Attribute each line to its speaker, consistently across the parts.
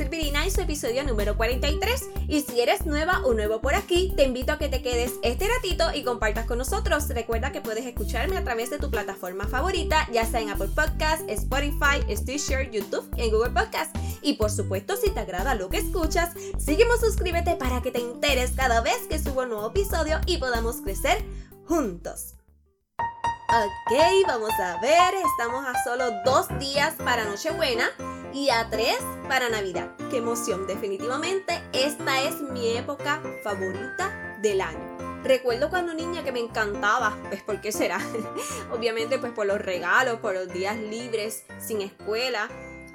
Speaker 1: Silvirina y su episodio número 43. Y si eres nueva o nuevo por aquí, te invito a que te quedes este ratito y compartas con nosotros. Recuerda que puedes escucharme a través de tu plataforma favorita, ya sea en Apple Podcast, Spotify, Stitcher, YouTube, en Google Podcast. Y por supuesto, si te agrada lo que escuchas, sígueme suscríbete para que te enteres cada vez que subo un nuevo episodio y podamos crecer juntos. Ok, vamos a ver, estamos a solo dos días para Nochebuena y a tres para Navidad. ¡Qué emoción! Definitivamente esta es mi época favorita del año. Recuerdo cuando niña que me encantaba, pues ¿por qué será? Obviamente pues por los regalos, por los días libres, sin escuela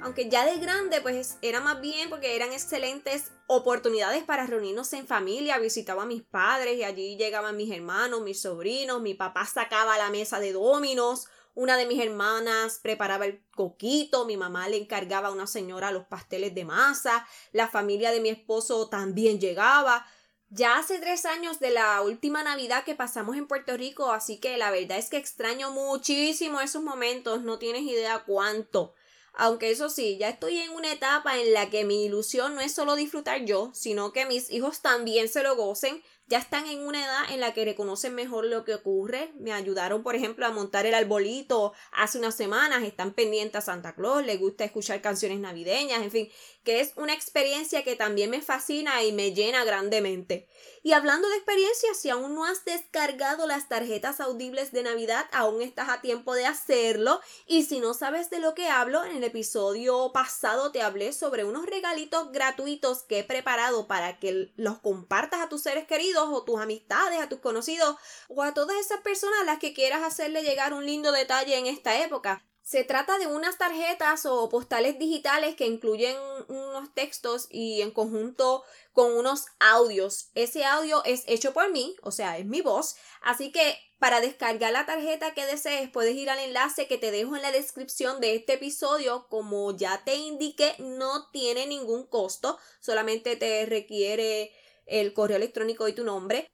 Speaker 1: aunque ya de grande, pues era más bien porque eran excelentes oportunidades para reunirnos en familia. Visitaba a mis padres y allí llegaban mis hermanos, mis sobrinos, mi papá sacaba la mesa de dominos, una de mis hermanas preparaba el coquito, mi mamá le encargaba a una señora los pasteles de masa, la familia de mi esposo también llegaba. Ya hace tres años de la última Navidad que pasamos en Puerto Rico, así que la verdad es que extraño muchísimo esos momentos, no tienes idea cuánto. Aunque eso sí, ya estoy en una etapa en la que mi ilusión no es solo disfrutar yo, sino que mis hijos también se lo gocen ya están en una edad en la que reconocen mejor lo que ocurre. Me ayudaron, por ejemplo, a montar el arbolito hace unas semanas, están pendientes a Santa Claus, les gusta escuchar canciones navideñas, en fin, que es una experiencia que también me fascina y me llena grandemente. Y hablando de experiencias, si aún no has descargado las tarjetas audibles de Navidad, aún estás a tiempo de hacerlo. Y si no sabes de lo que hablo, en el episodio pasado te hablé sobre unos regalitos gratuitos que he preparado para que los compartas a tus seres queridos o tus amistades, a tus conocidos o a todas esas personas a las que quieras hacerle llegar un lindo detalle en esta época. Se trata de unas tarjetas o postales digitales que incluyen unos textos y en conjunto con unos audios. Ese audio es hecho por mí, o sea, es mi voz. Así que para descargar la tarjeta que desees puedes ir al enlace que te dejo en la descripción de este episodio. Como ya te indiqué, no tiene ningún costo, solamente te requiere el correo electrónico y tu nombre.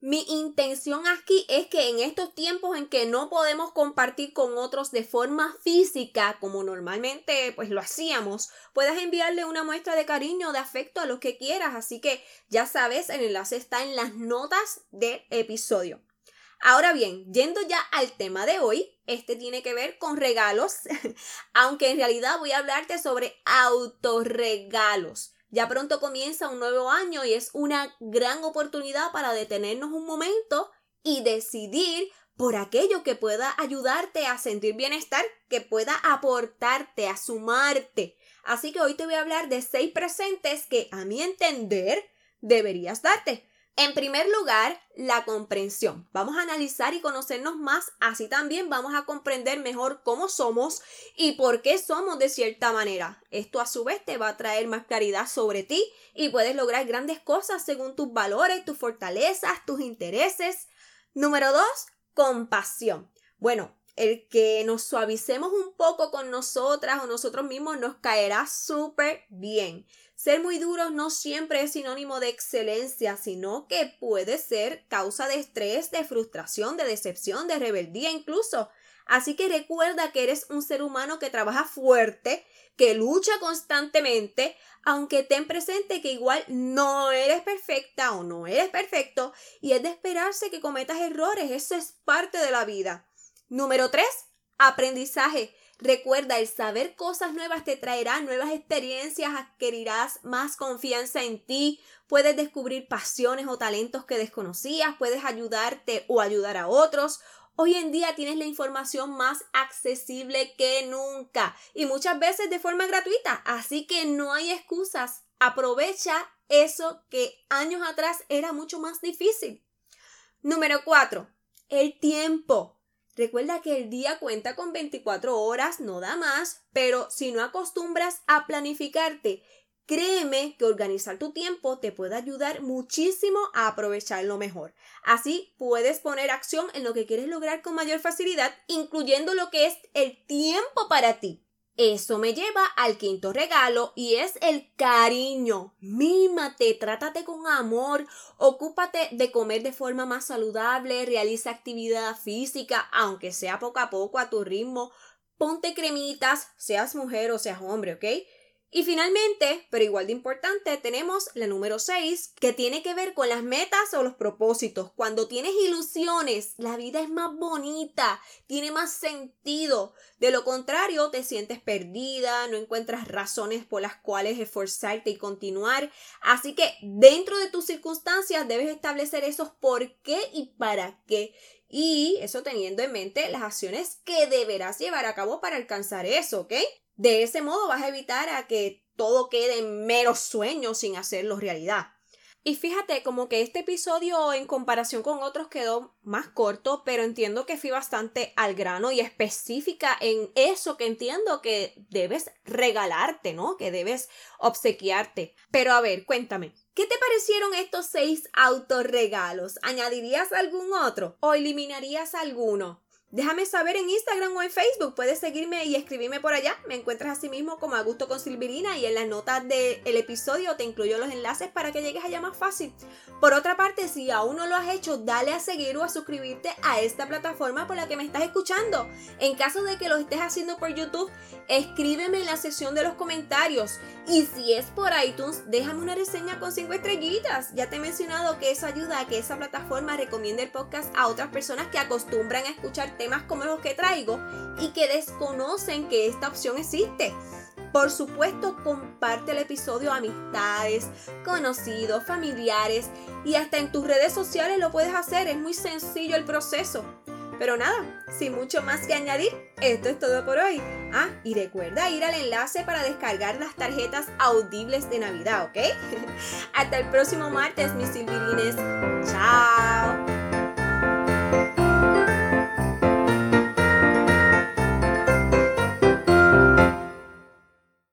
Speaker 1: Mi intención aquí es que en estos tiempos en que no podemos compartir con otros de forma física como normalmente pues lo hacíamos, puedas enviarle una muestra de cariño, de afecto a los que quieras. Así que ya sabes, el enlace está en las notas del episodio. Ahora bien, yendo ya al tema de hoy, este tiene que ver con regalos, aunque en realidad voy a hablarte sobre autorregalos. Ya pronto comienza un nuevo año y es una gran oportunidad para detenernos un momento y decidir por aquello que pueda ayudarte a sentir bienestar, que pueda aportarte, a sumarte. Así que hoy te voy a hablar de seis presentes que a mi entender deberías darte. En primer lugar, la comprensión. Vamos a analizar y conocernos más, así también vamos a comprender mejor cómo somos y por qué somos de cierta manera. Esto a su vez te va a traer más claridad sobre ti y puedes lograr grandes cosas según tus valores, tus fortalezas, tus intereses. Número dos, compasión. Bueno, el que nos suavicemos un poco con nosotras o nosotros mismos nos caerá súper bien. Ser muy duros no siempre es sinónimo de excelencia, sino que puede ser causa de estrés, de frustración, de decepción, de rebeldía incluso. Así que recuerda que eres un ser humano que trabaja fuerte, que lucha constantemente, aunque ten presente que igual no eres perfecta o no eres perfecto y es de esperarse que cometas errores, eso es parte de la vida. Número 3. Aprendizaje. Recuerda, el saber cosas nuevas te traerá nuevas experiencias, adquirirás más confianza en ti, puedes descubrir pasiones o talentos que desconocías, puedes ayudarte o ayudar a otros. Hoy en día tienes la información más accesible que nunca y muchas veces de forma gratuita, así que no hay excusas. Aprovecha eso que años atrás era mucho más difícil. Número 4. El tiempo. Recuerda que el día cuenta con 24 horas, no da más, pero si no acostumbras a planificarte, créeme que organizar tu tiempo te puede ayudar muchísimo a aprovecharlo mejor. Así puedes poner acción en lo que quieres lograr con mayor facilidad, incluyendo lo que es el tiempo para ti. Eso me lleva al quinto regalo y es el cariño. Mímate, trátate con amor, ocúpate de comer de forma más saludable, realiza actividad física, aunque sea poco a poco a tu ritmo, ponte cremitas, seas mujer o seas hombre, ¿ok? Y finalmente, pero igual de importante, tenemos la número 6, que tiene que ver con las metas o los propósitos. Cuando tienes ilusiones, la vida es más bonita, tiene más sentido. De lo contrario, te sientes perdida, no encuentras razones por las cuales esforzarte y continuar. Así que dentro de tus circunstancias debes establecer esos por qué y para qué. Y eso teniendo en mente las acciones que deberás llevar a cabo para alcanzar eso, ¿ok? De ese modo vas a evitar a que todo quede en meros sueños sin hacerlo realidad. Y fíjate, como que este episodio en comparación con otros quedó más corto, pero entiendo que fui bastante al grano y específica en eso que entiendo que debes regalarte, ¿no? Que debes obsequiarte. Pero a ver, cuéntame, ¿qué te parecieron estos seis autorregalos? ¿Añadirías algún otro o eliminarías alguno? Déjame saber en Instagram o en Facebook. Puedes seguirme y escribirme por allá. Me encuentras así mismo como Augusto con Silvirina y en las notas del episodio te incluyo los enlaces para que llegues allá más fácil. Por otra parte, si aún no lo has hecho, dale a seguir o a suscribirte a esta plataforma por la que me estás escuchando. En caso de que lo estés haciendo por YouTube, escríbeme en la sección de los comentarios. Y si es por iTunes, déjame una reseña con 5 estrellitas. Ya te he mencionado que eso ayuda a que esa plataforma recomiende el podcast a otras personas que acostumbran a escuchar temas como los que traigo y que desconocen que esta opción existe. Por supuesto, comparte el episodio a amistades, conocidos, familiares y hasta en tus redes sociales lo puedes hacer. Es muy sencillo el proceso. Pero nada, sin mucho más que añadir, esto es todo por hoy. Ah, y recuerda ir al enlace para descargar las tarjetas audibles de Navidad, ¿ok? Hasta el próximo martes, mis silvirines. Chao.